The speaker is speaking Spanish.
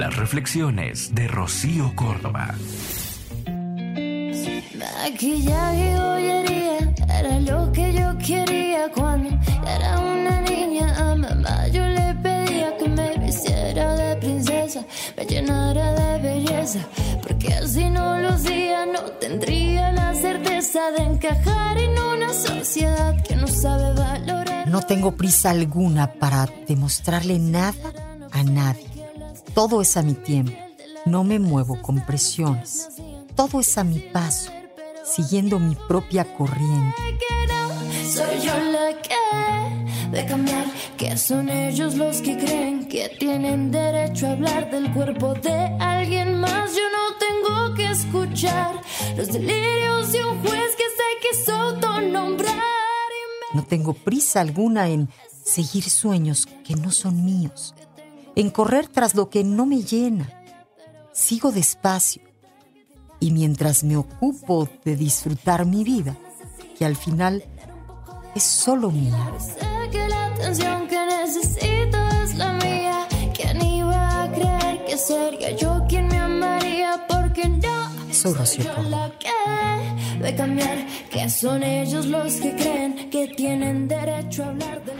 Las reflexiones de Rocío Córdoba. Maquillaje y joyería era lo que yo quería cuando era una niña. A mamá yo le pedía que me vistiera de princesa, me llenara de belleza, porque así no lucía, no tendría la certeza de encajar en una sociedad que no sabe valorar. No tengo prisa alguna para demostrarle nada a nadie. Todo es a mi tiempo. No me muevo con presiones. Todo es a mi paso, siguiendo mi propia corriente. que no soy yo la que de cambiar, que son ellos los que creen que tienen derecho a hablar del cuerpo de alguien más. Yo no tengo que escuchar los delirios de un juez que sé que es autonombrar. y me- No tengo prisa alguna en seguir sueños que no son míos, en correr tras lo que no me llena. Sigo despacio y mientras me ocupo de disfrutar mi vida, que al final es solo mía. Sé que la atención que necesito es la mía. ¿Quién iba a creer que sería yo quien me amaría? Porque no Soy yo la que de cambiar, que son ellos los que creen que tienen derecho a hablar cuerpo.